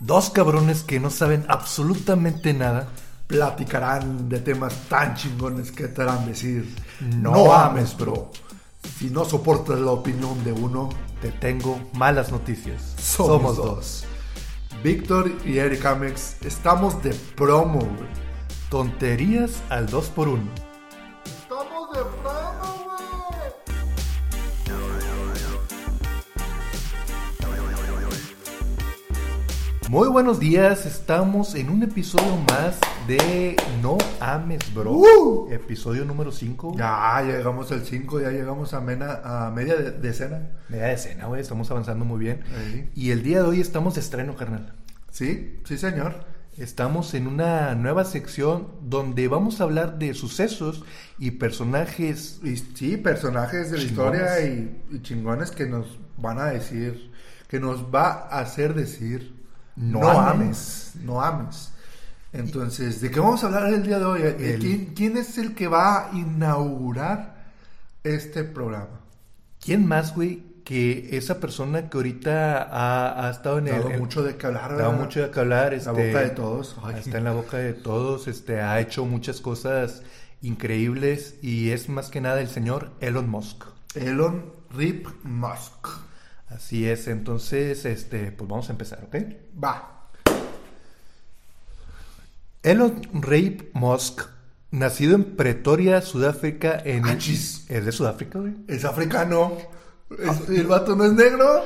Dos cabrones que no saben absolutamente nada. Platicarán de temas tan chingones que te harán decir, No no, ames, bro. Si no soportas la opinión de uno, Te tengo malas noticias. somos, dos. Víctor y Eric Amex estamos de promo. Tonterías al 2x1. Muy buenos días, estamos en un episodio más de No Ames, bro. Uh. Episodio número 5. Ya llegamos al 5, ya llegamos a, mena- a media de- decena. Media decena, güey, estamos avanzando muy bien. Y el día de hoy estamos de estreno, carnal. Sí, sí, señor. Estamos en una nueva sección donde vamos a hablar de sucesos y personajes. Y sí, personajes de la historia y, y chingones que nos van a decir, que nos va a hacer decir, No no, ames. ames, no ames. Entonces, ¿de qué vamos a hablar el día de hoy? ¿De El- ¿Quién, quién es el que va a inaugurar este programa? ¿Quién más, güey, que esa persona que ahorita ha, ha estado en Ha dado el. mucho de qué hablar, ha dado mucho de qué hablar. La este, boca de todos. Ay. Está en la boca de todos. Este, ha hecho muchas cosas increíbles y es más que nada el señor Elon Musk. Elon Rip Musk. Así es, entonces, este, pues vamos a empezar, ¿ok? Va. Elon Ray Musk, nacido en Pretoria, Sudáfrica, en Achis. es de Sudáfrica, güey. Es africano. Es- el vato no es negro.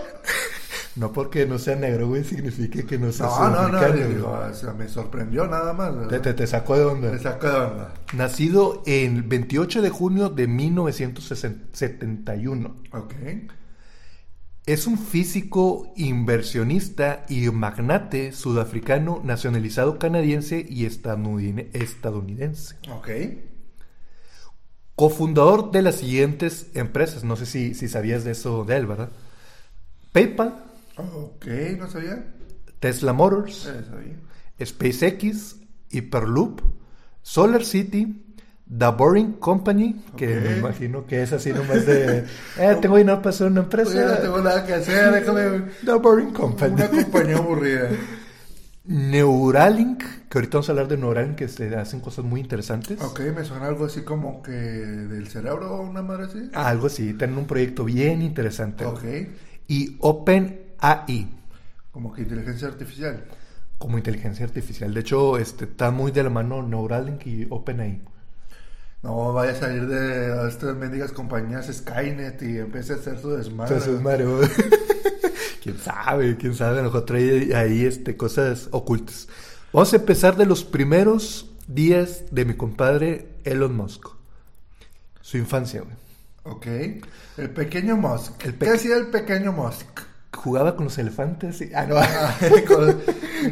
No porque no sea negro, güey, significa que no sea No, no, no. digo, o sea, me sorprendió nada más. Te, te, te sacó de onda. Me sacó de onda. Nacido el 28 de junio de 1971. Ok. Es un físico inversionista y magnate sudafricano nacionalizado canadiense y estadounidense. Ok. Cofundador de las siguientes empresas. No sé si, si sabías de eso de él, ¿verdad? PayPal, Ok, no sabía. Tesla Motors, Eh, sabía. SpaceX, Hyperloop, Solar City, The Boring Company, que me imagino que es así nomás de, eh, tengo dinero para hacer una empresa. Oye, no tengo nada que hacer, déjame. The Boring Company. Una compañía aburrida. Neuralink, que ahorita vamos a hablar de Neuralink, que se hacen cosas muy interesantes. Ok, me suena algo así como que del cerebro o una madre así. Algo así, tienen un proyecto bien interesante. Ok. Y OpenAI, Como que inteligencia artificial. como inteligencia artificial. De hecho, este, está muy de la mano Neuralink y OpenAI. No vaya a salir de estas mendigas compañías Skynet y empiece a hacer su desmadre. Entonces, Mario, quién sabe, quién sabe, a lo mejor trae ahí este, cosas ocultas. Vamos a empezar de los primeros días de mi compadre Elon Musk. Su infancia, güey. Ok. El pequeño Musk. El ¿Qué hacía el pequeño Musk? Jugaba con los elefantes. y- Ah, no. Con-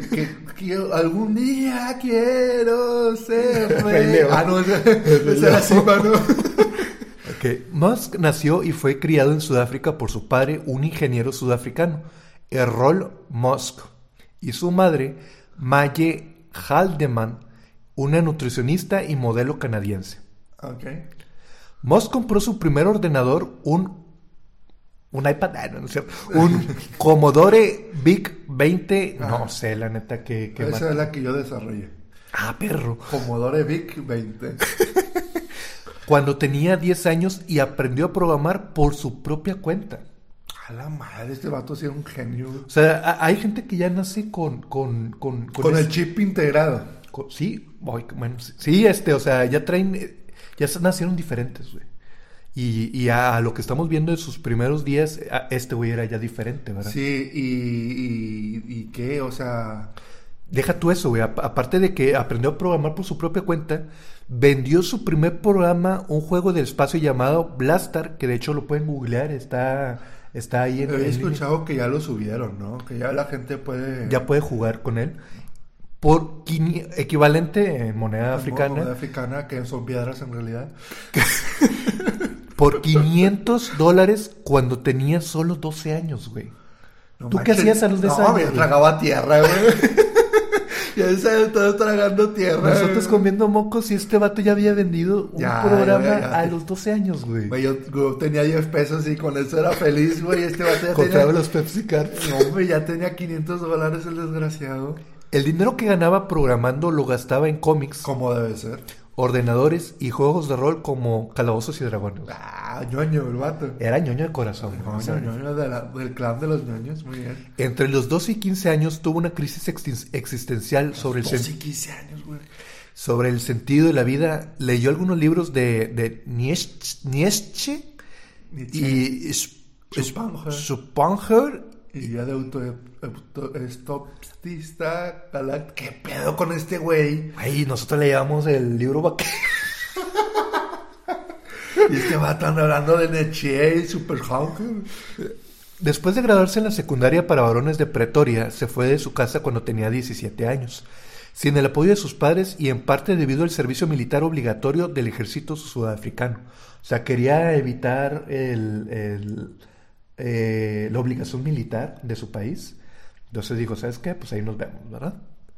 que, que algún día quiero ser Rey. Ah, no, ese, ese era Simba, ¿no? Ok. Musk nació y fue criado en Sudáfrica por su padre, un ingeniero sudafricano, Errol Musk, y su madre, Maye Haldeman, una nutricionista y modelo canadiense. Ok. Musk compró su primer ordenador, un, un iPad, ah, no, no es cierto, un Commodore VIC 20, no sé, la neta, que... que Esa es la que yo desarrollé. Ah, perro. Commodore VIC 20. Cuando tenía 10 años y aprendió a programar por su propia cuenta. A la madre, este vato sí era un genio. O sea, hay gente que ya nace con... Con, con, Con el ese- chip integrado. con- sí, bueno, sí, este, o sea, ya traen... eh, Ya nacieron diferentes, güey. Y, y a, a lo que estamos viendo en sus primeros días, a- este güey era ya diferente, ¿verdad? Sí, y, y, y qué, o sea... Deja tú eso, güey. Ap- Aparte de que aprendió a programar por su propia cuenta, vendió su primer programa, un juego del espacio llamado Blastar, que de hecho lo pueden googlear, está, está ahí en, He en escuchado que ya lo subieron, ¿no? Que ya la gente puede... Ya puede jugar con él. Por equivalente en moneda Moneda africana, africana, que son piedras en realidad. por 500 dólares cuando tenía solo 12 años, güey. No ¿Tú qué hacías a los de esa No, edad, me güey? tragaba tierra, güey. Ya se todo tragando tierra. Nosotros comiendo mocos y este vato ya había vendido un Ya, programa ya, ya. a los 12 años, güey. Güey, yo, yo tenía 10 pesos y con eso era feliz, güey. Este vato ya Compraba tenía... los Pepsi Cards. No, hombre, ya tenía 500 dólares el desgraciado. El dinero que ganaba programando lo gastaba en cómics, Como debe ser. ordenadores y juegos de rol como Calabozos y Dragones. Ah, ñoño, el vato. Era ñoño de corazón. güey. O sea, Ñoño, ñoño de la- del clan de los ñoños, muy bien. Entre los 12 y 15 años tuvo una crisis existencial sobre el, sen- 12 y 15 años, güey. sobre el sentido de la vida. Leyó algunos libros de, de Nietzsche, y Sp- Schopenhauer. Schopenhauer. Y ya de auto, auto galact- ¿Qué pedo con este güey? Ay, nosotros le llamamos el libro vaquero. Y este vato anda hablando de Nietzsche y. Después de graduarse en la secundaria para varones de Pretoria, se fue de su casa cuando tenía 17 años, sin el apoyo de sus padres y en parte debido al servicio militar obligatorio del ejército sudafricano. O sea, quería evitar el- el, eh, la obligación militar de su país. Entonces dijo, ¿sabes qué? Pues ahí nos vemos, ¿verdad?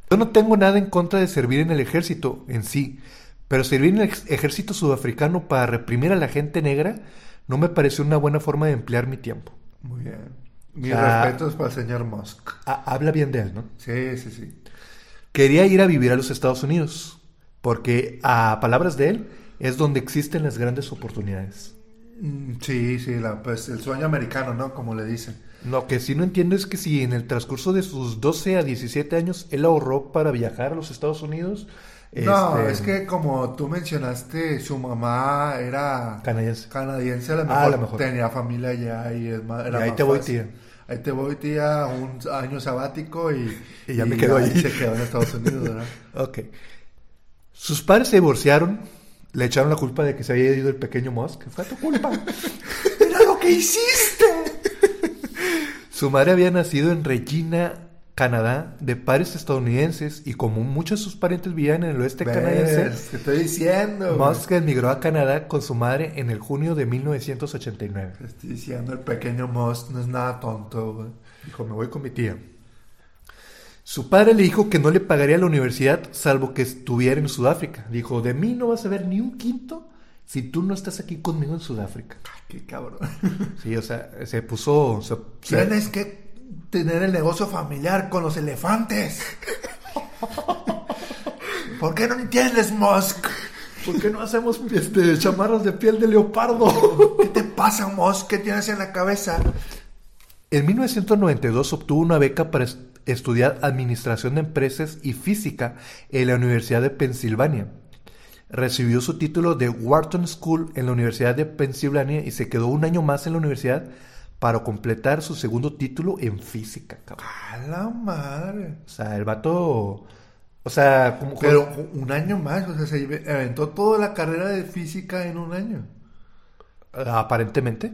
Yo no tengo nada en contra de servir en el ejército en sí, pero servir en el ejército sudafricano para reprimir a la gente negra no me pareció una buena forma de emplear mi tiempo. Muy bien. Mis respetos para el señor Musk. Ha- habla bien de él, ¿no? Sí, sí, sí. Quería ir a vivir a los Estados Unidos, porque a palabras de él es donde existen las grandes oportunidades. Mm, Sí, sí, la, pues el sueño americano, ¿no? Como le dicen. Lo que sí no entiendo es que si en el transcurso de sus 12 a 17 años él ahorró para viajar a los Estados Unidos. No, este, es que como tú mencionaste, su mamá era Canadiense. canadiense, a lo Ah, mejor, a lo mejor. tenía familia allá y es más, era Y ahí más te voy, fácil. tía. Ahí te voy, tía, un año sabático y, Y ya me quedo ahí. se quedó en Estados Unidos, ¿verdad? Ok. Sus padres se divorciaron, le echaron la culpa de que se había ido el pequeño Musk. Fue tu culpa. ¡Mira lo que hiciste! Su madre había nacido en Regina, Canadá, de padres estadounidenses y como muchos de sus parientes vivían en el oeste canadiense, ¿Ves? Te estoy diciendo. güey. Musk emigró a Canadá con su madre en el junio de 1989. Te estoy diciendo, el pequeño Musk no es nada tonto, güey. Dijo, me voy con mi tía. Su padre le dijo que no le pagaría la universidad salvo que estuviera en Sudáfrica. Dijo, de mí no vas a ver ni un quinto si tú no estás aquí conmigo en Sudáfrica. Qué cabrón. Sí, o sea, se puso... Tienes que tener el negocio familiar con los elefantes. ¿Por qué no entiendes, Musk? ¿Por qué no hacemos este, chamarras de piel de leopardo? ¿Qué te pasa, Musk? ¿Qué tienes en la cabeza? En 1992 obtuvo una beca para estudiar Administración de Empresas y Física en la Universidad de Pensilvania. Recibió su título de Wharton School en la Universidad de Pensilvania y se quedó un año más en la universidad para completar su segundo título en física. cabrón. A la madre. O sea, el vato... O sea, como... Pero un año más, o sea, se aventó toda la carrera de física en un año. aparentemente.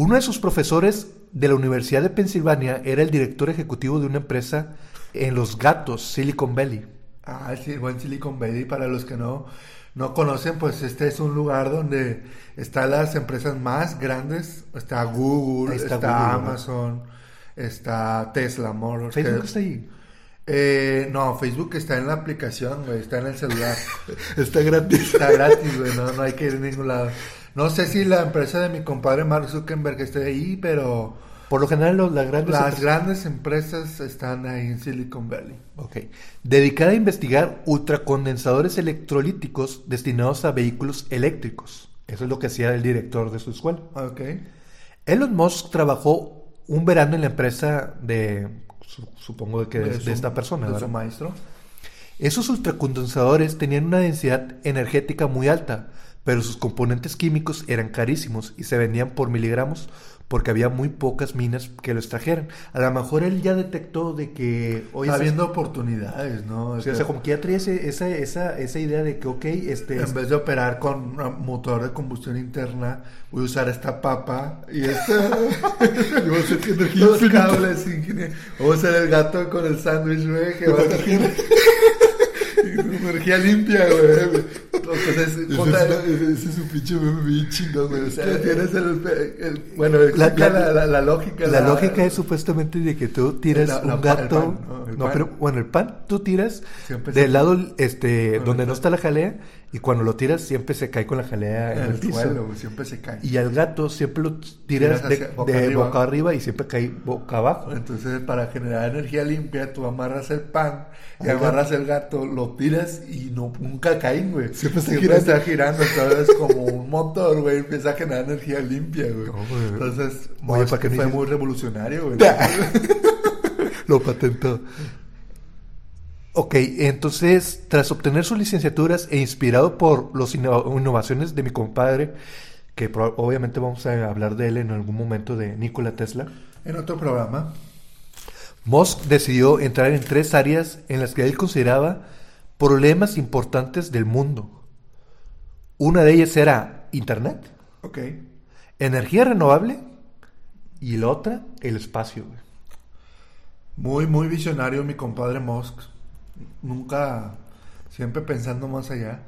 Uno de sus profesores de la Universidad de Pensilvania era el director ejecutivo de una empresa en Los Gatos, Silicon Valley. Ah, sí, buen Silicon Valley. Para los que no, no conocen, pues este es un lugar donde están las empresas más grandes. Está Google, está, está Google, ¿no? Amazon, está Tesla Motors. Facebook que- está ahí. Eh, no, Facebook está en la aplicación, güey, está en el celular. Está gratis. Está gratis, güey, no, no hay que ir a ningún lado. No sé si la empresa de mi compadre Mark Zuckerberg esté ahí, pero Por lo general, los- las grandes. las empresas- grandes empresas están ahí en Silicon Valley. Ok. Dedicada a investigar ultracondensadores electrolíticos destinados a vehículos eléctricos. Eso es lo que hacía el director de su escuela. Ok. Elon Musk trabajó un verano en la empresa de. su- supongo que de, de su- esta persona, de ¿verdad? su maestro. Esos ultracondensadores tenían una densidad energética muy alta, pero sus componentes químicos eran carísimos y se vendían por miligramos porque había muy pocas minas que lo extrajeran. A lo mejor él ya detectó de que hoy Está viendo oportunidades, ¿no? o sea, o sea, como que ya traía ese- esa, esa, esa idea de que, ok, este... En vez de operar con un motor de combustión interna, voy a usar esta papa y esta. y va a que energía Los cables ingeniería. Voy a ser el gato con el sándwich, güey, que va a ser energía limpia, güey. Entonces, Ese contra- es, ese- ese es un pinche meme bien chingón, güey. O sea, tienes el, el- bueno, La- explica la- la, la- lógica. La lógica es supuestamente de que tú tiras un gato, pan, ¿no? No, pero bueno, el pan tú tiras Siempre del lado este donde no está la jalea y cuando lo tiras siempre se cae con la jalea en el, el piso. suelo, siempre se cae. Y al gato siempre lo tiras Tiras de, boca de arriba. boca arriba y siempre cae boca abajo. Entonces, para generar energía limpia, tú amarras el pan y amarras el gato, lo tiras y no, nunca caen, güey. Siempre está Siempre girando. está girando, entonces como un motor, güey, empieza a generar energía limpia, güey. No. Entonces, Oye, ¿para no fue dices? muy revolucionario, güey. Lo patentó. Ok, entonces, tras obtener sus licenciaturas e inspirado por las innovaciones de mi compadre, que obviamente vamos a hablar de él en algún momento, de Nikola Tesla, En otro programa, Musk decidió entrar en tres áreas en las que él consideraba problemas importantes del mundo. Una de ellas era Internet, ok. energía renovable y la otra, el espacio. güey. Muy, muy visionario mi compadre Musk. Nunca, siempre pensando más allá.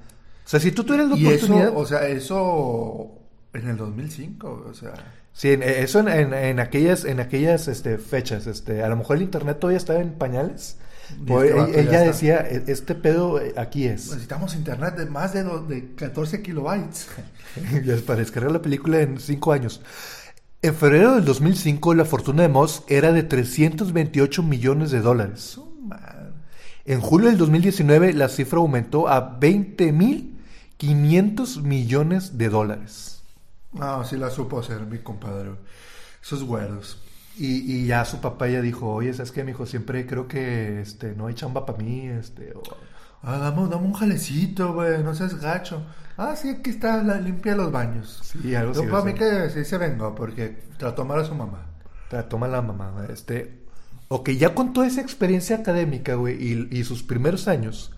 O sea, si tú tuvieras la Y oportunidad... eso, o sea, eso en el 2005, o sea... Sí, en- eso en, en- en aquellas, en aquellas este, fechas, este, a lo mejor el internet todavía estaba en pañales. O este él, vato él ya ya está. decía, "E- este pedo eh, aquí es. Necesitamos internet de más de, do- de 14 kilobytes. para descargar la película en cinco años. En febrero del 2005, la fortuna de Musk era de 328 millones de dólares. En julio del 2019, la cifra aumentó a 20.500 millones de dólares. No, sí la supo hacer mi compadre. Esos güeros. Y, y ya su papá ya dijo, oye, ¿sabes qué, mijo? Siempre creo que este, no hay chamba para mí, este, o- Ah, dame, dame un jalecito, güey, no seas gacho. Ah, sí, aquí está, la limpia los baños. Sí, algo Yo para mí que sí se vengó, porque trató mal a su mamá. Te toma la mamá, este... Ok, ya con toda esa experiencia académica, güey, y, y sus primeros años,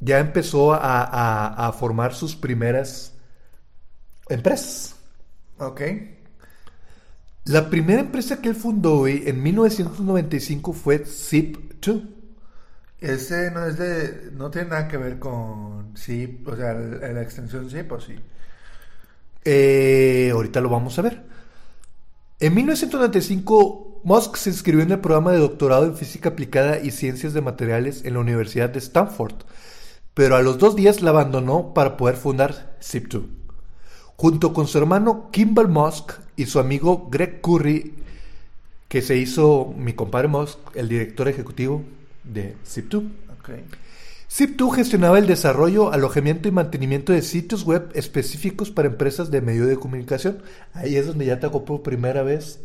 ya empezó a, a- a formar sus primeras empresas. Ok. La primera empresa que él fundó, güey, en 1995 fue Zip2. Ese no es de. No tiene nada que ver con zip, o sea, la extensión zip o sí. Eh, ahorita lo vamos a ver. En 1995, Musk se inscribió en el programa de doctorado en física aplicada y ciencias de materiales en la Universidad de Stanford, pero a los dos días la abandonó para poder fundar Zip2. Junto con su hermano Kimball Musk y su amigo Greg Curry, que se hizo mi compadre Musk, el director ejecutivo de Zip2. Ok. Zip2 gestionaba el desarrollo, alojamiento y mantenimiento de sitios web específicos para empresas de medio de comunicación. Ahí es donde ya tocó por primera vez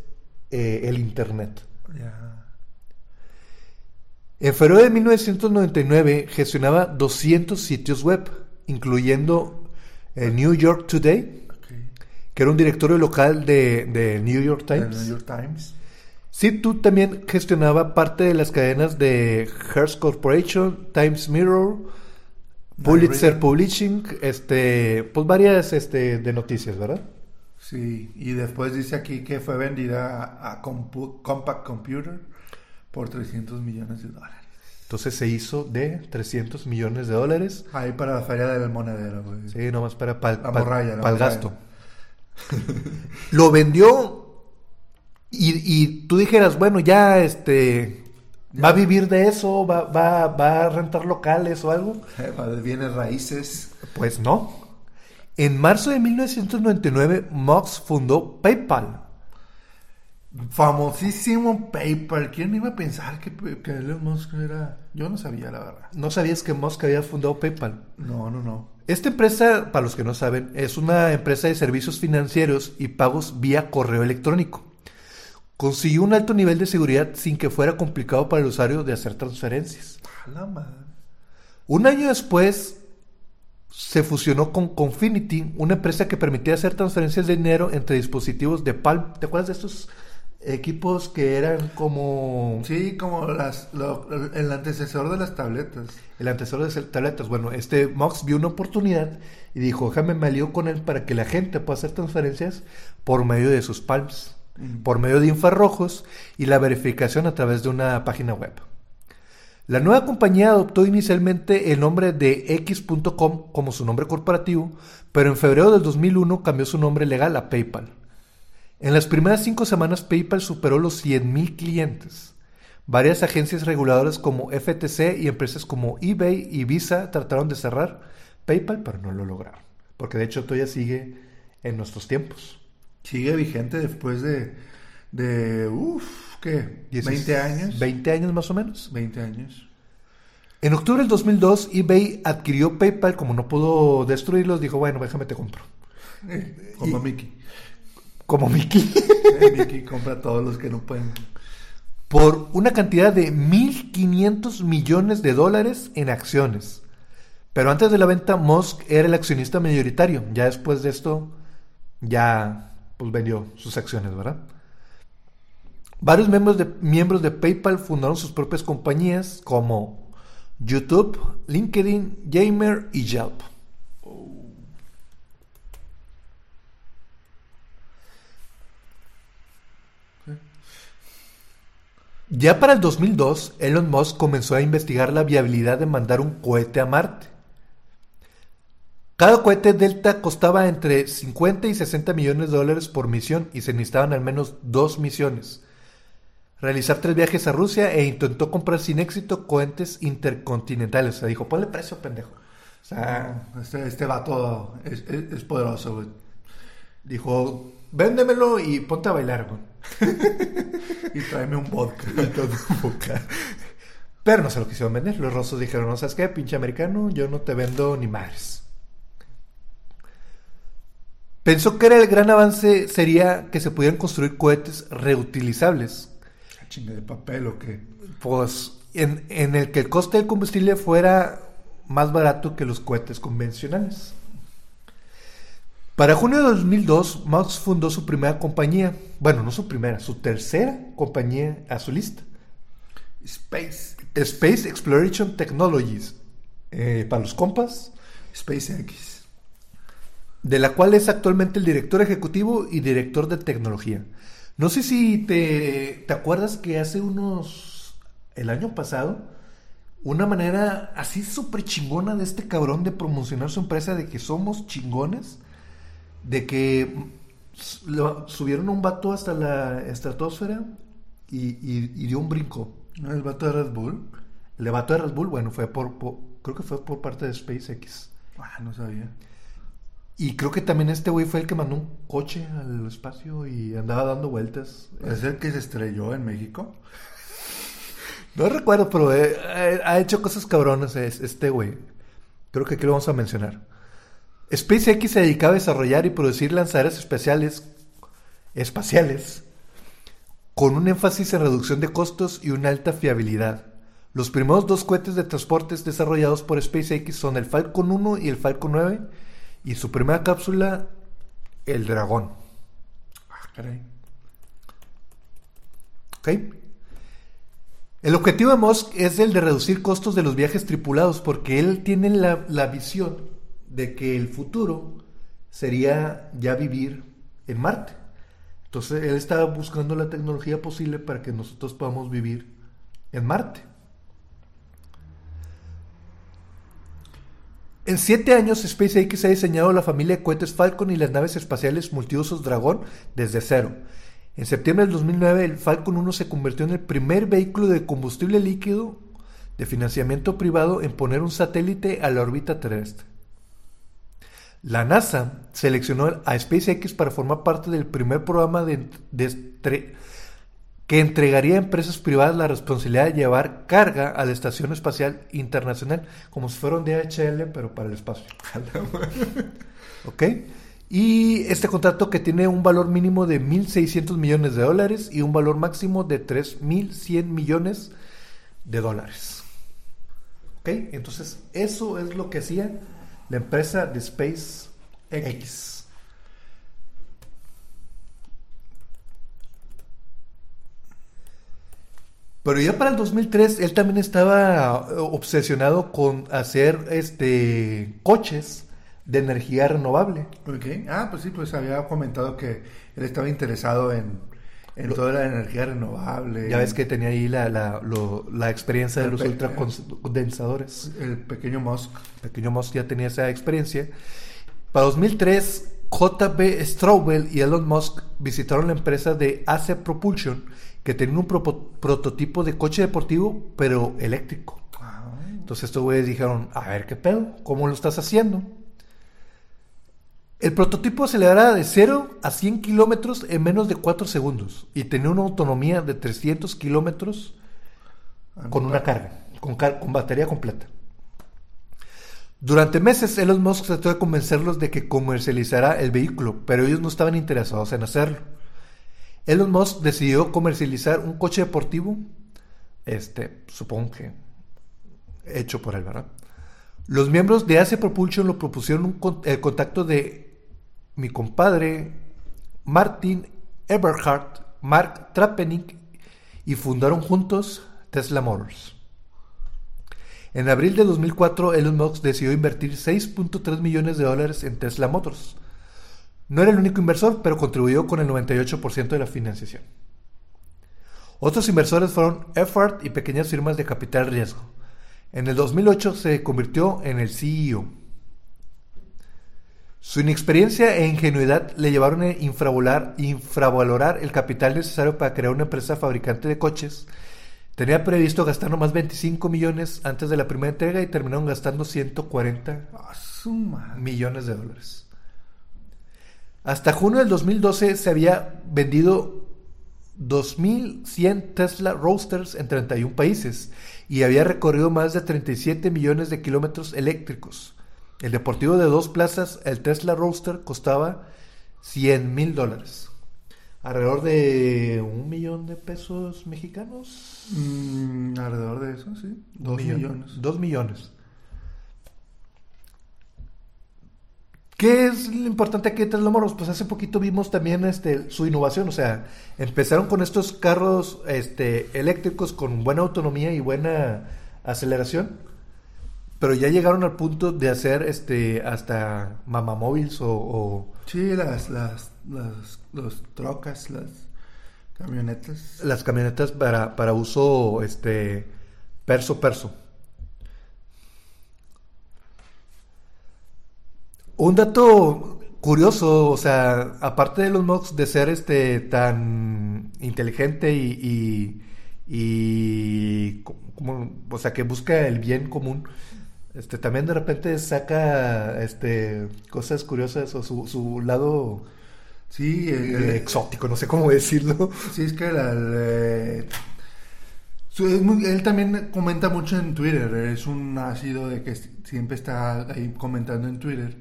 eh, el Internet. En febrero de 1999 gestionaba 200 sitios web, incluyendo el New York Today. Que era un directorio local de, de New York Times. New York Times. Zip2 también gestionaba parte de las cadenas de Hearst Corporation, Times Mirror, Pulitzer. Publishing, este, pues varias este, de noticias, ¿verdad? Sí, y después dice aquí que fue vendida a, a Compu- Compact Computer por 300 millones de dólares. Entonces se hizo de 300 millones de dólares. Ahí para la feria del monedero, güey. Sí, nomás para pal- La pal- morralla, la pal morralla. gasto. Lo vendió y, y tú dijeras, bueno, ya este va a vivir de eso, va, va, va a rentar locales o algo. De bienes raíces. Pues no. En marzo de 1999, Musk fundó PayPal. Famosísimo PayPal. ¿Quién iba a pensar que, que Elon Musk era...? Yo no sabía, la verdad. ¿No sabías que Musk había fundado PayPal? No, no, no. Esta empresa, para los que no saben, es una empresa de servicios financieros y pagos vía correo electrónico. Consiguió un alto nivel de seguridad sin que fuera complicado para el usuario de hacer transferencias. A la madre. Un año después se fusionó con Confinity, una empresa que permitía hacer transferencias de dinero entre dispositivos de Palm. ¿Te acuerdas de estos equipos que eran como Sí, como las, lo- el antecesor de las tabletas. el antecesor de las tabletas? Bueno, este Mox vio una oportunidad y dijo, déjame me alío con él para que la gente pueda hacer transferencias por medio de sus palms, Mm. por medio de infrarrojos y la verificación a través de una página web. La nueva compañía adoptó inicialmente el nombre de X.com como su nombre corporativo, pero en febrero del 2001 cambió su nombre legal a PayPal. En las primeras cinco semanas PayPal superó los 100.000 clientes. Varias agencias reguladoras como FTC y empresas como eBay y Visa trataron de cerrar PayPal, pero no lo lograron. Porque de hecho todavía sigue en nuestros tiempos. Sigue vigente después de, de uff, ¿qué? ¿20 años? 20 años más o menos. 20 años. En octubre del 2002, eBay adquirió PayPal. Como no pudo destruirlos, dijo, bueno, déjame te compro. Eh, como Mickey. Como Mickey. Mickey compra a todos los que no pueden por una cantidad de 1.500 millones de dólares en acciones. Pero antes de la venta, Musk era el accionista mayoritario. Ya después de esto, ya pues, vendió sus acciones, ¿verdad? Varios miembros de, miembros de PayPal fundaron sus propias compañías como YouTube, LinkedIn, Gamer y Yelp. Ya para el 2002, Elon Musk comenzó a investigar la viabilidad de mandar un cohete a Marte. Cada cohete Delta costaba entre 50 y 60 millones de dólares por misión y se necesitaban al menos dos misiones. Realizar tres viajes a Rusia e intentó comprar sin éxito cohetes intercontinentales. O sea, dijo, ponle precio, pendejo. O sea, este, este vato es, es, poderoso. Dijo, véndemelo y ponte a bailar, güey. y tráeme un vodka. Pero no se lo quisieron vender. Los rusos dijeron, no sabes qué, pinche americano, yo no te vendo ni madres. Pensó que era el gran avance sería que se pudieran construir cohetes reutilizables. Ah, chinga de papel o qué? Pues en, en el que el coste del combustible fuera más barato que los cohetes convencionales. Para junio de 2002, Musk fundó su primera compañía, bueno, no su primera, su tercera compañía a su lista. Space. Space Exploration Technologies. Eh, para los compas. SpaceX. De la cual es actualmente el director ejecutivo y director de tecnología. No sé si te, te acuerdas que hace unos. el año pasado. Una manera así súper chingona de este cabrón de promocionar su empresa de que somos chingones de que subieron a un vato hasta la estratosfera y, dio un brinco. ¿El vato de Red Bull? El vato de Red Bull, bueno, fue por, creo que fue por parte de SpaceX. Ah, no sabía. Y creo que también este güey fue el que mandó un coche al espacio y andaba dando vueltas. ¿Es el que se estrelló en México? No recuerdo, pero eh, eh, ha hecho cosas cabronas este güey. Creo que aquí lo vamos a mencionar. SpaceX se dedicaba a desarrollar y producir lanzaderas especiales, espaciales con un énfasis en reducción de costos y una alta fiabilidad. Los primeros dos cohetes de transportes desarrollados por SpaceX son el Falcon 1 y el Falcon 9 y su primera cápsula, el Dragón. Ah, caray. ¿Ok? El objetivo de Musk es el de reducir costos de los viajes tripulados porque él tiene la, la visión de que el futuro sería ya vivir en Marte. Entonces él estaba buscando la tecnología posible para que nosotros podamos vivir en Marte. En siete años, SpaceX ha diseñado la familia de cohetes Falcon y las naves espaciales multiusos Dragón desde cero. En septiembre del 2009, el Falcon 1 se convirtió en el primer vehículo de combustible líquido de financiamiento privado en poner un satélite a la órbita terrestre. La NASA seleccionó a SpaceX para formar parte del primer programa de, que entregaría a empresas privadas la responsabilidad de llevar carga a la Estación Espacial Internacional, como si fuera un DHL, pero para el espacio. ¿Ok? Y este contrato que tiene un valor mínimo de 1.600 millones de dólares y un valor máximo de 3.100 millones de dólares. ¿Ok? Entonces, eso es lo que hacía la empresa de SpaceX. X. Pero ya para el 2003 él también estaba obsesionado con hacer este coches de energía renovable. Ah, pues sí, pues había comentado que él estaba interesado en, en toda la energía renovable. Ya ves que tenía ahí la, la, la experiencia de los ultracondensadores. El pequeño Musk. El pequeño Musk ya tenía esa experiencia. Para 2003, JB Straubel y Elon Musk visitaron la empresa de AC Propulsion, que tenían un prototipo de coche deportivo, pero eléctrico. Ah, Entonces estos güeyes dijeron, a ver qué pedo, ¿cómo lo estás haciendo? El prototipo aceleraba de 0 a 100 kilómetros en menos de 4 segundos y tenía una autonomía de 300 kilómetros con una carga, con, car- con batería completa. Durante meses Elon Musk trató de convencerlos de que comercializara el vehículo, pero ellos no estaban interesados en hacerlo. Elon Musk decidió comercializar un coche deportivo, este, supongo que hecho por él, ¿verdad? Los miembros de AC Propulsion lo propusieron un con- el contacto de mi compadre Martin Eberhardt, Mark Trapenick y fundaron juntos Tesla Motors. En abril de 2004, Elon Musk decidió invertir 6.3 millones de dólares en Tesla Motors. No era el único inversor, pero contribuyó con el 98% de la financiación. Otros inversores fueron Effort y pequeñas firmas de capital riesgo. En el 2008 se convirtió en el CEO. Su inexperiencia e ingenuidad le llevaron a infravalorar, infravalorar el capital necesario para crear una empresa fabricante de coches. Tenía previsto gastar nomás 25 millones antes de la primera entrega y terminaron gastando 140 ah, su madre. millones de dólares. Hasta junio del 2012 se había vendido 2.100 Tesla Roadsters en 31 países y había recorrido más de 37 millones de kilómetros eléctricos. El deportivo de dos plazas, el Tesla Roadster, costaba 100 mil dólares. Alrededor de un millón de pesos mexicanos. Mm, alrededor de eso, sí. Dos millón. millones. Dos millones. ¿Qué es lo importante aquí de Tesla Motors? Pues hace poquito vimos también este, su innovación. O sea, empezaron con estos carros este, eléctricos con buena autonomía y buena aceleración. Pero ya llegaron al punto de hacer este hasta mamamóviles o, o Sí, las, las, las, los trocas, las camionetas. las camionetas para, para uso este perso perso. Un dato curioso, o sea, aparte de los Musk de ser este tan inteligente y, y, y co- como, o sea, que busca el bien común, este también de repente saca este cosas curiosas o su, su lado Sí, eh, eh, exótico, no sé cómo decirlo. Sí, es que la- la- él también comenta mucho en Twitter. Es un ácido de que siempre está ahí comentando en Twitter.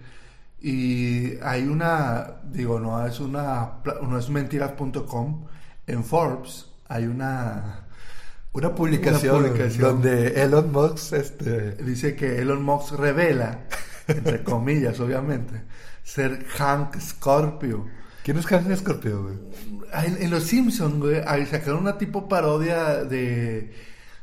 Y hay una, digo, no es una, no es mentiras.com. En Forbes hay una, Una publicación, Una publicación. donde Elon Musk este, dice que Elon Musk revela, entre comillas, obviamente, ser Hank Scorpio. ¿Quién es Hank Scorpio, güey? En, en Los Simpsons, güey, sacaron una tipo parodia de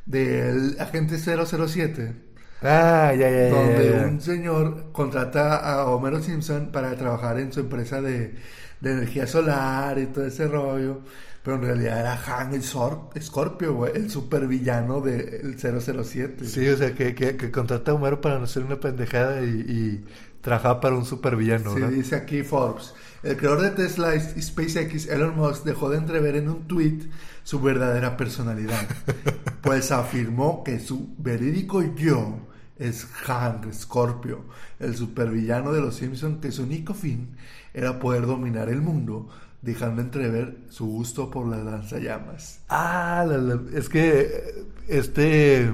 del agente 007, Ah, ya, ya, ya, donde ya. un señor contrata a Homero Simpson para trabajar en su empresa de, de energía solar y todo ese rollo, pero en realidad era Han el Sor- Scorpio, güey, el supervillano del 007. Sí, o sea, que, que, que contrata a Homero para no hacer una pendejada y, y trabaja para un supervillano, Sí, ¿no? dice aquí Forbes. El creador de Tesla y SpaceX, Elon Musk, dejó de entrever en un tweet su verdadera personalidad, pues afirmó que su verídico yo es Hank Scorpio, el supervillano de los Simpsons, que su único fin era poder dominar el mundo, dejando entrever su gusto por las lanzallamas. Ah, la- la- es que eh, este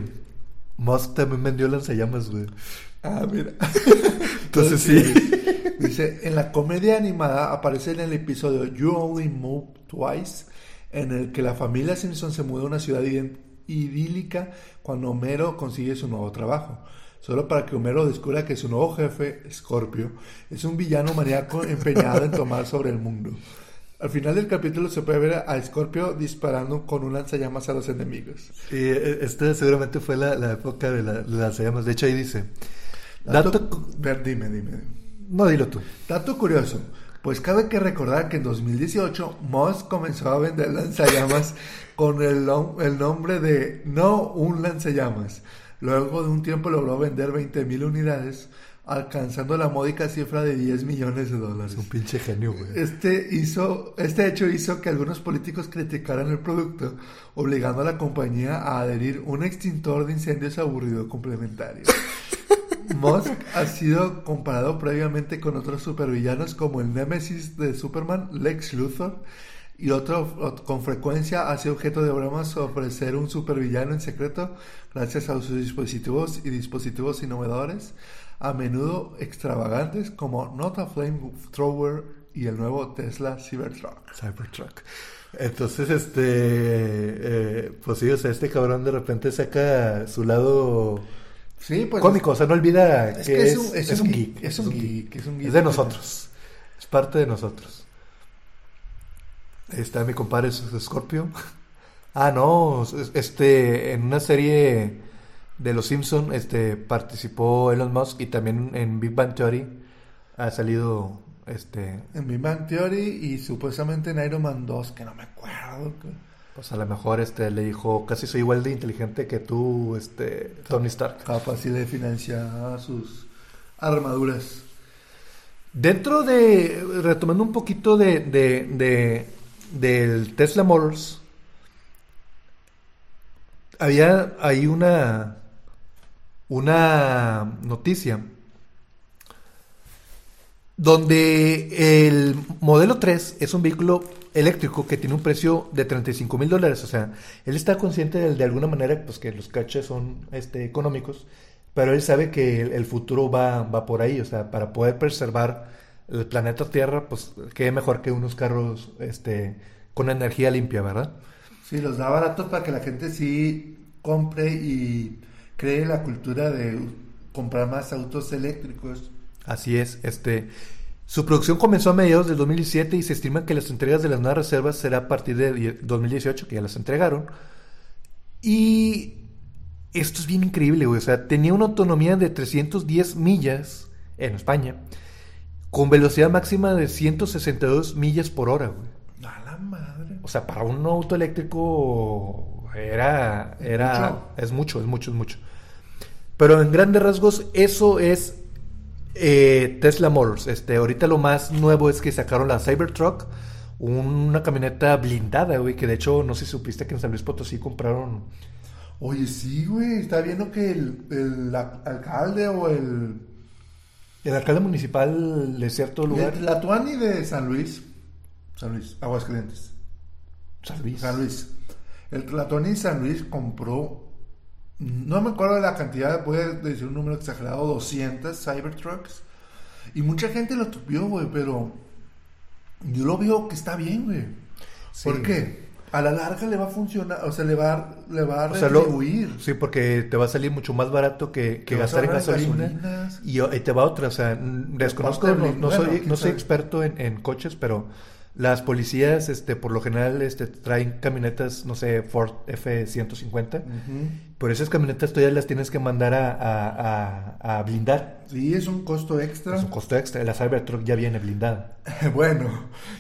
Musk también vendió lanzallamas, güey. Ah, mira. Entonces sí. Dice, en la comedia animada aparece en el episodio You Only Move Twice, en el que la familia Simpson se muda a una ciudad idílica cuando Homero consigue su nuevo trabajo. Solo para que Homero descubra que su nuevo jefe, Scorpio, es un villano maníaco empeñado en tomar sobre el mundo. Al final del capítulo se puede ver a Scorpio disparando con un lanzallamas a los enemigos. Y eh, esta seguramente fue la, la época de, la, de las lanzallamas. De hecho, ahí dice... Dato, Dato... ver, dime, dime. No, dilo tú. Dato curioso, pues cabe que recordar que en 2018 Moss comenzó a vender lanzallamas con el, el nombre de No un lanzallamas. Luego de un tiempo logró vender 20.000 unidades, alcanzando la módica cifra de 10 millones de dólares. Es un pinche genio, güey. Este, hizo, este hecho hizo que algunos políticos criticaran el producto, obligando a la compañía a adherir un extintor de incendios aburrido complementario. Musk ha sido comparado previamente con otros supervillanos como el Némesis de Superman, Lex Luthor, y otro con frecuencia ha sido objeto de bromas sobre ser un supervillano en secreto gracias a sus dispositivos y dispositivos innovadores, a menudo extravagantes como Not a Flamethrower y el nuevo Tesla Cybertruck. Cybertruck. Entonces, este, eh, pues sí, o sea, este cabrón de repente saca su lado Sí, pues. cómico, o sea, no olvida Es que, que es, un- es es un un geek, geek, es un geek, es un geek. Es de nosotros, es parte de nosotros. Está mi compadre Scorpio. Ah, no, es- este, en una serie de Los Simpson, este, participó Elon Musk y también en Big Bang Theory ha salido, este, En Big Bang Theory y supuestamente en Iron Man 2, que no me acuerdo. pues a lo mejor, este, le dijo, casi soy igual de inteligente que tú, este, Tony Stark. Capaz de financiar sus armaduras. Dentro de, retomando un poquito de, de, de- del Tesla Motors, había ahí una, una noticia donde el modelo 3 es un vehículo eléctrico que tiene un precio de 35 mil dólares. O sea, él está consciente de, alguna manera pues, que los caches son este, económicos, pero él sabe que el, el futuro va, va por ahí. O sea, para poder preservar el planeta Tierra, pues qué mejor que unos carros este, con energía limpia, ¿verdad? Sí, los da baratos para que la gente sí compre y cree la cultura de comprar más autos eléctricos. Así es, este su producción comenzó a mediados del 2017 y se estima que las entregas de las nuevas reservas será a partir de die- 2018, que ya las entregaron. Y esto es bien increíble, güey. O sea, tenía una autonomía de 310 millas en España, con velocidad máxima de 162 millas por hora, güey. A la madre. O sea, para un auto eléctrico era, era, mucho. es mucho, es mucho, es mucho. Pero en grandes rasgos, eso es eh, Tesla Motors. Este, ahorita lo más nuevo es que sacaron la Cybertruck, una camioneta blindada, güey, que de hecho, no sé si supiste que en San Luis Potosí compraron. Oye, sí, güey. Está viendo que el, el alcalde o el. El alcalde municipal de cierto lugar. el- La Tuani de San Luis. San Luis, Aguascalientes. San Luis. San Luis. El Tlatoni San Luis compró, no me acuerdo de la cantidad, voy a decir un número exagerado, 200 Cybertrucks. Y mucha gente lo tupió, güey, pero yo lo veo que está bien, güey. Sí. ¿Por qué? A la larga le va a funcionar, o sea, le va, a- le va a O sea, lo- retribuir. sí, porque te va a salir mucho más barato que, que gastar en gasolina. Y, y te va otra, o sea, desconozco, no, soy, no soy experto en, en coches, pero las policías, este, por lo general, este, traen camionetas, no sé, Ford F-150. Ujú. Por esas camionetas todavía las tienes que mandar a, a- a- a blindar. Sí, es un costo extra. Es un costo extra. La Cybertruck ya viene blindada. Bueno,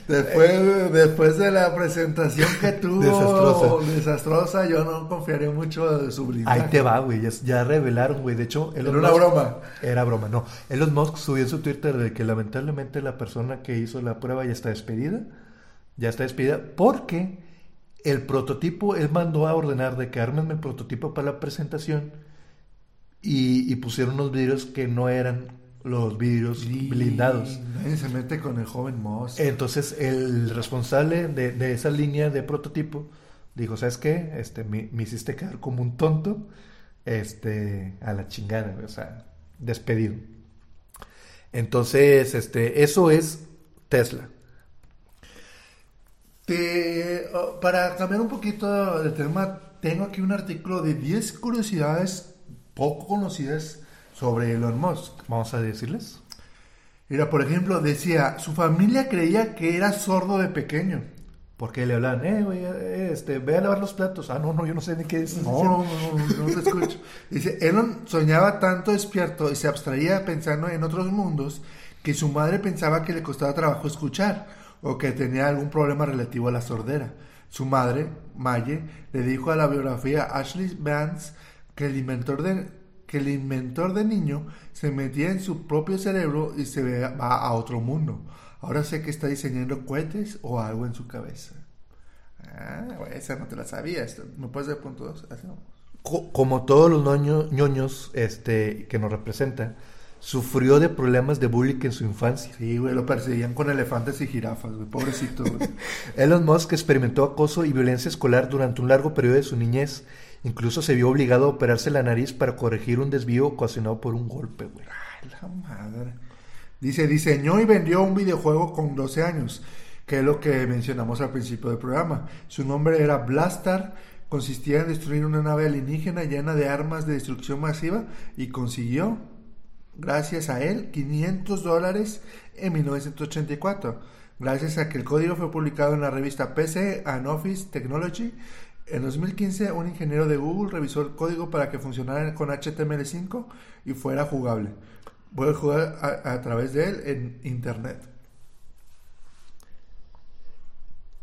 después, después de la presentación que tuvo Desastrosa. desastrosa, yo no confiaré mucho de su blindaje. Ahí te va, güey. Ya, ya revelaron, güey. De hecho, Era una broma. Era broma, no. Elon Musk subió en su Twitter de que lamentablemente la persona que hizo la prueba ya está despedida. Ya está despedida porque el prototipo, él mandó a ordenar de que armen el prototipo para la presentación y, y pusieron unos vidrios que no eran los vidrios blindados. Nadie se mete con el joven Moss. Entonces el responsable de, de esa línea de prototipo dijo, ¿sabes qué? Este, me, me hiciste quedar como un tonto, este, a la chingada, o sea, despedido. Entonces, este, eso es Tesla. Te- oh, para cambiar un poquito de tema, tengo aquí un artículo de 10 curiosidades poco conocidas sobre Elon Musk. Vamos a decirles. Mira, por ejemplo, decía, su familia creía que era sordo de pequeño. Porque le hablan, eh, güey, eh, este, ve a lavar los platos. Ah, no, no, yo no sé ni qué es. No, no, no, no, no te escucho. Dice, Elon soñaba tanto despierto y se abstraía pensando en otros mundos que su madre pensaba que le costaba trabajo escuchar o que tenía algún problema relativo a la sordera. Su madre, Maye, le dijo a la biografía Ashley Vance que el inventor de que el inventor de niño se metía en su propio cerebro y se va a otro mundo. Ahora sé que está diseñando cohetes o algo en su cabeza. Ah, esa no te la sabía. ¿Me puedes dar punto dos? Como todos los ñoños este, que nos representa, sufrió de problemas de bullying en su infancia. Sí, güey, lo perseguían con elefantes y jirafas, güey, pobrecito, güey. Elon Musk experimentó acoso y violencia escolar durante un largo periodo de su niñez. Incluso se vio obligado a operarse la nariz para corregir un desvío ocasionado por un golpe, güey. Ay, la madre. Dice, diseñó y vendió un videojuego con 12 años, que es lo que mencionamos al principio del programa. Su nombre era Blastar, consistía en destruir una nave alienígena llena de armas de destrucción masiva y consiguió gracias a él, 500 dólares en 1984, gracias a que el código fue publicado en la revista PC and Office Technology. En 2015, un ingeniero de Google revisó el código para que funcionara con HTML5 y fuera jugable. Puede jugar a través de él en Internet.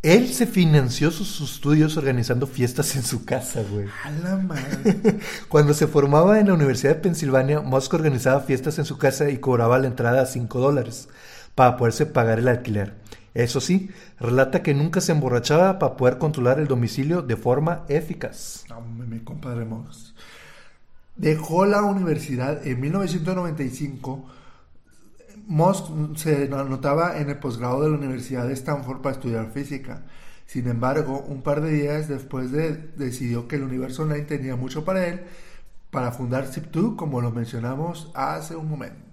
Él se financió sus estudios organizando fiestas en su casa, güey. A la madre. Cuando se formaba en la Universidad de Pensilvania, Musk organizaba fiestas en su casa y cobraba la entrada a 5 dólares para poderse pagar el alquiler. Eso sí, relata que nunca se emborrachaba para poder controlar el domicilio de forma eficaz. Mi compadre Musk. Dejó la universidad en 1995 Musk se anotaba en el posgrado de la Universidad de Stanford para estudiar física. Sin embargo, un par de días después de, decidió que el universo online tenía mucho para él para fundar Zip2, como lo mencionamos hace un momento.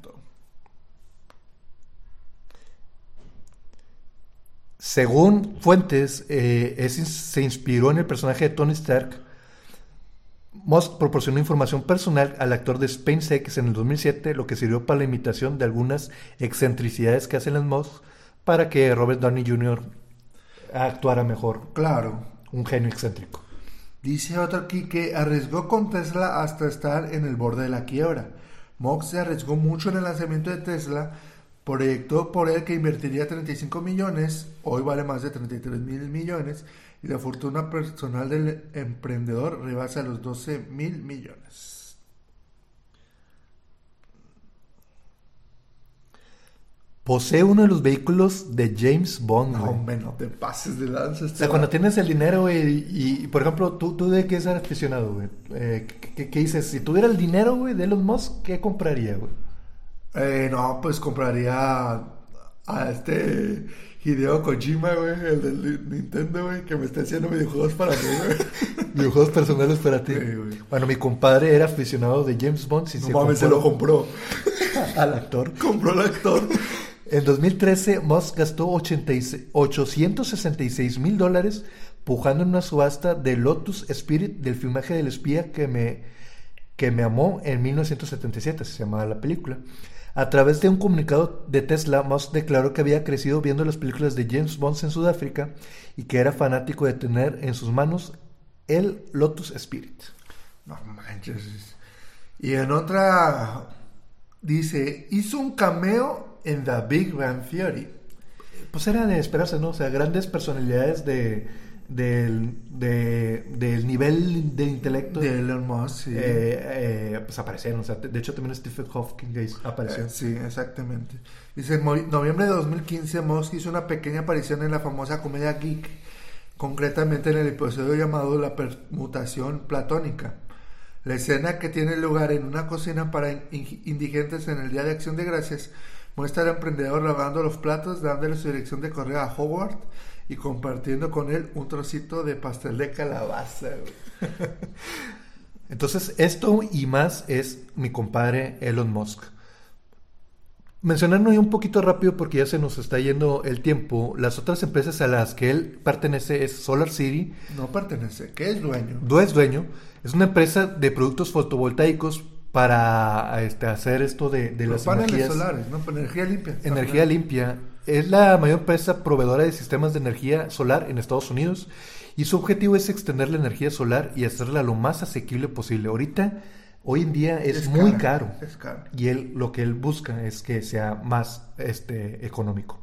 Según fuentes, eh, se inspiró en el personaje de Tony Stark Musk proporcionó información personal al actor de SpaceX en el 2007, lo que sirvió para la imitación de algunas excentricidades que hacen las Musk para que Robert Downey Jr. actuara mejor. Claro. Un genio excéntrico. Dice otro aquí que arriesgó con Tesla hasta estar en el borde de la quiebra. Musk se arriesgó mucho en el lanzamiento de Tesla, proyectó por él que invertiría 35 millones, hoy vale más de 33 mil millones, y la fortuna personal del emprendedor rebasa los 12 mil millones. Posee uno de los vehículos de James Bond. No, hombre, no te pases de lanza. o sea, cuando tienes el dinero, güey, y, por ejemplo, ¿tú, ¿tú de qué eres aficionado, güey? Eh, ¿qué, dices? Si tuviera el dinero, güey, de Elon Musk, ¿qué compraría, güey? Eh, no, pues compraría a este Hideo Kojima, güey, el del Nintendo, güey, que me está haciendo videojuegos para mí, güey. videojuegos personales para ti. bueno, mi compadre era aficionado de James Bond. Si no se mames, se lo compró. al actor. compró al actor. En 2013, Musk gastó 866 mil dólares pujando en una subasta de Lotus Spirit del filmaje del espía que me, que me amó en 1977, se llamaba la película. A través de un comunicado de Tesla, Musk declaró que había crecido viendo las películas de James Bond en Sudáfrica y que era fanático de tener en sus manos el Lotus Spirit. No manches. Y en otra dice, hizo un cameo en The Big Bang Theory. Pues era de esperarse, ¿no? O sea, grandes personalidades de, del, del nivel de intelecto de Elon Musk, eh, eh, pues aparecieron. O sea, de hecho, también Stephen Hawking apareció. Eh, sí, exactamente. Dice, en noviembre de 2015, Musk hizo una pequeña aparición en la famosa comedia Geek, concretamente en el episodio llamado La permutación platónica. La escena que tiene lugar en una cocina para indigentes en el Día de Acción de Gracias muestra al emprendedor lavando los platos, dándole su dirección de correo a Howard y compartiendo con él un trocito de pastel de calabaza. Entonces, esto y más es mi compadre Elon Musk. Mencionarlo un poquito rápido porque ya se nos está yendo el tiempo. Las otras empresas a las que él pertenece es Solar City. No pertenece, ¿qué es dueño? No es dueño. Es una empresa de productos fotovoltaicos para este, hacer esto de, de las paneles solares, ¿no? Energía limpia. Energía limpia. Es la mayor empresa proveedora de sistemas de energía solar en Estados Unidos y su objetivo es extender la energía solar y hacerla lo más asequible posible. Ahorita, hoy en día es, muy caro, y él lo que él busca es que sea más este, económico.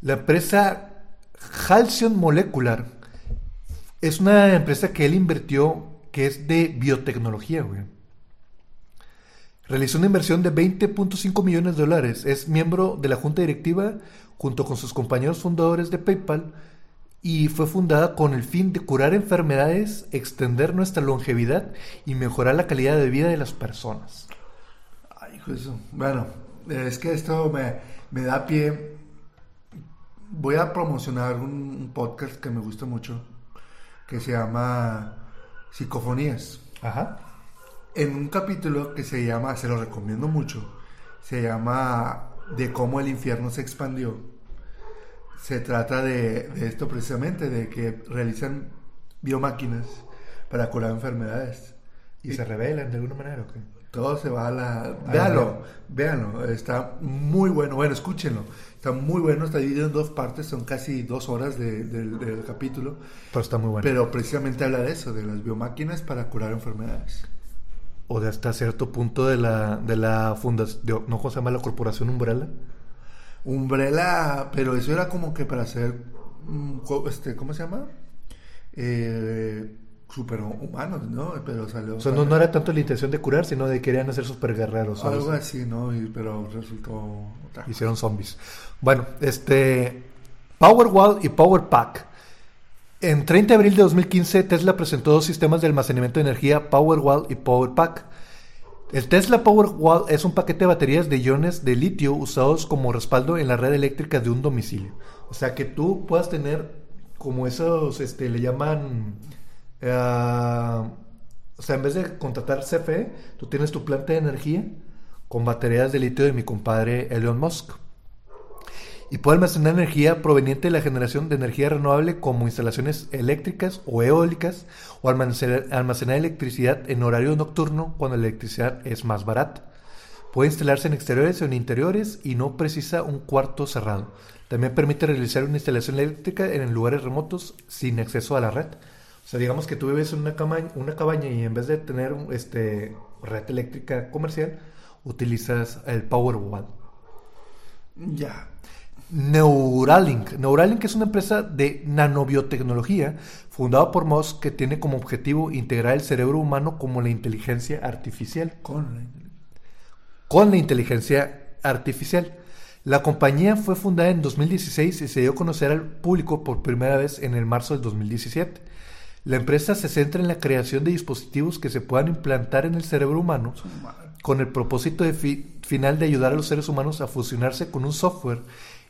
La empresa Halcyon Molecular es una empresa que él invirtió que es de biotecnología, güey. Realizó una inversión de 20.5 millones de dólares. Es miembro de la junta directiva junto con sus compañeros fundadores de PayPal y fue fundada con el fin de curar enfermedades, extender nuestra longevidad y mejorar la calidad de vida de las personas. Ay, hijo de eso. Bueno, es que esto me, me da pie. Voy a promocionar un, un podcast que me gusta mucho, que se llama Psicofonías. Ajá. En un capítulo que se llama, se lo recomiendo mucho, se llama De cómo el infierno se expandió. Se trata de, de esto precisamente, de que realizan biomáquinas para curar enfermedades. ¿Y, se revelan de alguna manera o qué? Todo se va a la... Véanlo, véanlo, está muy bueno. Bueno, escúchenlo. Está muy bueno, está dividido en dos partes, son casi dos horas de- del- del capítulo. Pero está muy bueno. Pero precisamente habla de eso, de las biomáquinas para curar enfermedades. O de hasta cierto punto de la, de la fundación, ¿no cómo se llama la corporación Umbrella? Umbrella, pero eso era como que para hacer, mm, este, ¿cómo se llama? Eh, superhumanos, ¿no? Pero salió... O sea, no, no era tanto la intención de curar, sino de querían hacer super guerreros. ¿sabes? Algo así, ¿no? Y- pero resultó. Hicieron zombies. Bueno, este. Powerwall y Powerpack. En 30 de abril de 2015, Tesla presentó dos sistemas de almacenamiento de energía, Powerwall y Powerpack. El Tesla Powerwall es un paquete de baterías de iones de litio usados como respaldo en la red eléctrica de un domicilio. O sea, que tú puedas tener como esos, este, le llaman... eh, o sea, en vez de contratar CFE, tú tienes tu planta de energía con baterías de litio de mi compadre Elon Musk. Y puede almacenar energía proveniente de la generación de energía renovable como instalaciones eléctricas o eólicas o almacenar, almacenar electricidad en horario nocturno cuando la electricidad es más barata. Puede instalarse en exteriores o en interiores y no precisa un cuarto cerrado. También permite realizar una instalación eléctrica en lugares remotos sin acceso a la red. O sea, digamos que tú vives en una, cama- una cabaña y en vez de tener este, red eléctrica comercial, utilizas el Powerwall. Ya. Neuralink. Neuralink es una empresa de nanobiotecnología fundada por Musk que tiene como objetivo integrar el cerebro humano como la inteligencia artificial. Con Con la inteligencia artificial. La compañía fue fundada en 2016 y se dio a conocer al público por primera vez en el marzo del 2017. La empresa se centra en la creación de dispositivos que se puedan implantar en el cerebro humano con el propósito de fi- final de ayudar a los seres humanos a fusionarse con un software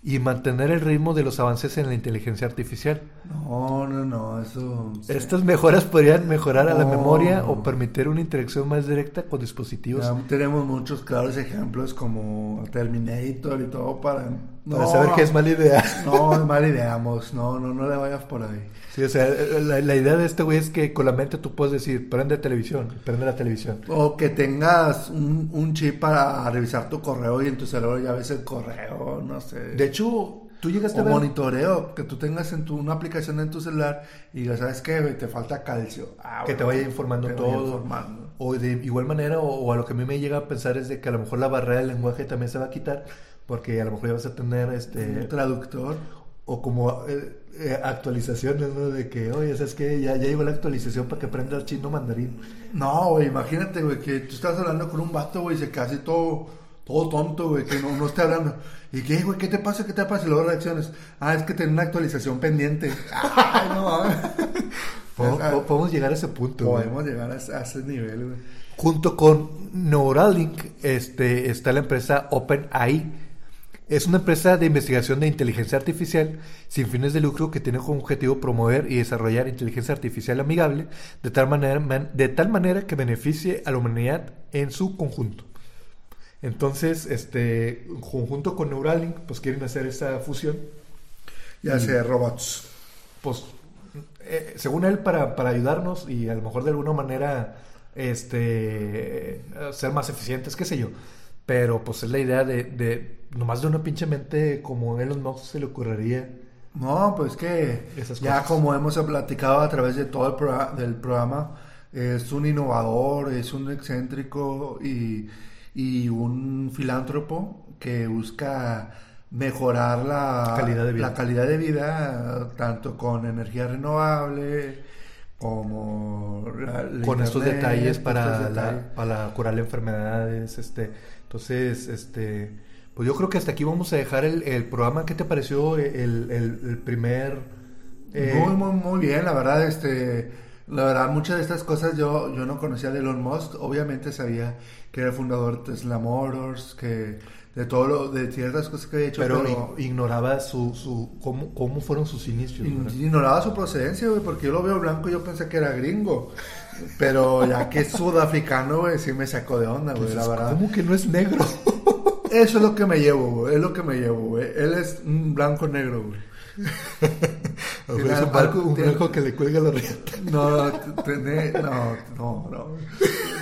y mantener el ritmo de los avances en la inteligencia artificial. No, no, no, eso... Estas mejoras podrían mejorar a la No. memoria o permitir una interacción más directa con dispositivos Ya tenemos muchos claros ejemplos como Terminator y todo para... para saber que es mala idea. No, es mala idea, Mox. No, no, no le vayas por ahí. Sí, o sea, la, la idea de este güey es que con la mente tú puedes decir, prende televisión, prende la televisión. O que tengas un, un chip para revisar tu correo y en tu cerebro ya ves el correo, no sé. De hecho, tú llegaste o a ver... monitoreo, que tú tengas en tu, una aplicación en tu celular y ya sabes que te falta calcio. Ah, que te vaya informando te vaya todo. informando. O de igual manera, o, o a lo que a mí me llega a pensar es de que a lo mejor la barrera del lenguaje también se va a quitar, porque a lo mejor ya vas a tener este Un traductor. o como eh, eh, actualizaciones, ¿no? De que, oye, ¿sabes qué? Ya, ya llegó la actualización para que aprendas chino mandarín. No, güey, imagínate, güey, que tú estás hablando con un vato, güey, y se así todo, todo tonto, güey, que no, no esté hablando. ¿Y qué, güey? ¿Qué te pasa? ¿Qué te pasa? Y luego reacciones. Ah, es que tengo una actualización pendiente. Ay, no. Podemos, Ah, po- podemos llegar a ese punto. güey. Podemos llegar a, a ese nivel, güey. Junto con Neuralink este, está la empresa OpenAI. Es una empresa de investigación de inteligencia artificial sin fines de lucro que tiene como objetivo promover y desarrollar inteligencia artificial amigable de tal manera, man- de tal manera que beneficie a la humanidad en su conjunto. Entonces, este, en conjunto con Neuralink, pues quieren hacer esa fusión. Ya sé, robots. Pues, eh, según él, para, para ayudarnos y a lo mejor de alguna manera este, ser más eficientes, qué sé yo. Pero pues es la idea de, de nomás de una pinche mente como Elon Musk se le ocurriría. No, pues que ya como hemos platicado a través de todo el progra- del programa, es un innovador, es un excéntrico y, y un filántropo que busca mejorar la Calidad de vida. la calidad de vida, tanto con energía renovable como la- con estos detalles para, estos la- detalles. para curar enfermedades, este, entonces, este, pues yo creo que hasta aquí vamos a dejar el, el programa. ¿Qué te pareció el, el- el primer? eh, Muy, muy, muy bien, la verdad, este, la verdad, muchas de estas cosas yo, yo no conocía de Elon Musk, obviamente sabía que era el fundador de Tesla Motors, que de todo lo, de ciertas cosas que había hecho, pero pero, ig- ignoraba su, su cómo, cómo fueron sus inicios. ignoraba su procedencia, güey, porque yo lo veo blanco y yo pensé que era gringo, pero ya que es sudafricano, güey, sí me sacó de onda, güey, la Entonces, verdad. ¿Cómo que no es negro? Eso es lo que me llevo, güey, es lo que me llevo, güey, él es un blanco negro, güey. un barco, un blanco que le cuelga la riata. No, tiene, no, no, no.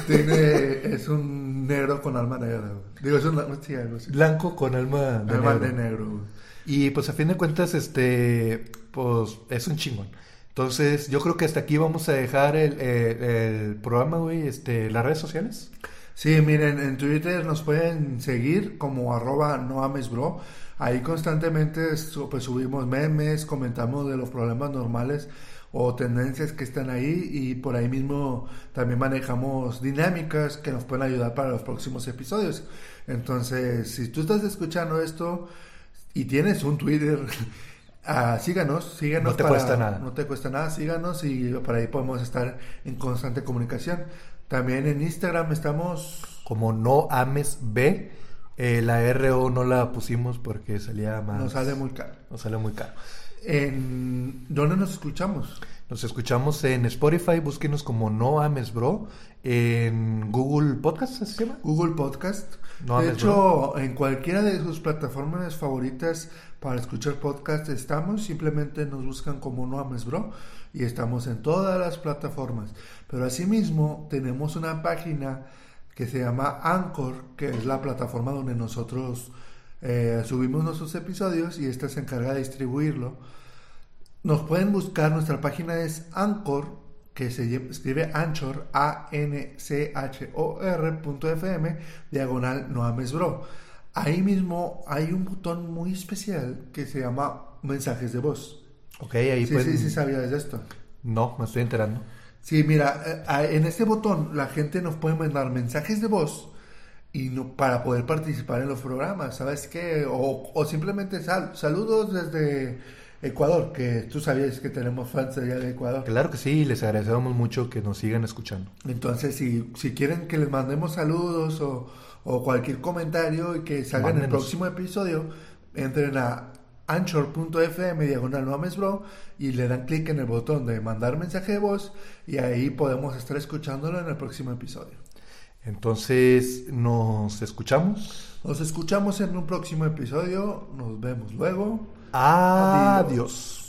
Tiene, es un negro con alma negra. güey. Digo, es un, sí, algo así. Blanco con alma de Alma negro. de negro. güey. Y pues a fin de cuentas, este, pues es un chingón. Entonces, yo creo que hasta aquí vamos a dejar el, el- el programa, güey, este, las redes sociales. Sí, miren, en Twitter nos pueden seguir como arroba noamesbro. Ahí constantemente pues, subimos memes, comentamos de los problemas normales o tendencias que están ahí y por ahí mismo también manejamos dinámicas que nos pueden ayudar para los próximos episodios. Entonces, si tú estás escuchando esto y tienes un Twitter, ah, síganos, síganos. No te para- cuesta nada. No te cuesta nada, síganos y por ahí podemos estar en constante comunicación. También en Instagram estamos Como no ames B, eh, la RO no la pusimos porque salía más. Nos sale muy caro. nos sale muy caro. En, ¿Dónde nos escuchamos? Nos escuchamos en Spotify, búsquenos como No Ames Bro, en Google Podcast, ¿así se llama? Google Podcast. No de hecho, en cualquiera de sus plataformas favoritas para escuchar podcast estamos. Simplemente nos buscan como No Ames Bro y estamos en todas las plataformas. Pero asimismo tenemos una página que se llama Anchor, que es la plataforma donde nosotros eh, subimos nuestros episodios y esta se encarga de distribuirlo. Nos pueden buscar, nuestra página es Anchor, que se escribe Anchor, A-N-C-H-O-R punto FM, diagonal No Ames Bro. Ahí mismo hay un botón muy especial que se llama mensajes de voz. Ok, ahí Sí, pueden... sí, sí, sabías de esto. No, me estoy enterando. Sí, mira, eh, en este botón la gente nos puede mandar mensajes de voz y no, para poder participar en los programas, ¿sabes qué? O, o simplemente sal- saludos desde Ecuador, que tú sabías que tenemos fans allá de Ecuador. Claro que sí, les agradecemos mucho que nos sigan escuchando. Entonces, si, si quieren que les mandemos saludos o, o cualquier comentario y que salga en el próximo episodio, entren a anchor.fm diagonal no ames bro y le dan clic en el botón de mandar mensaje de voz y ahí podemos estar escuchándolo en el próximo episodio. Entonces, nos escuchamos. Nos escuchamos en un próximo episodio, nos vemos luego. Adiós.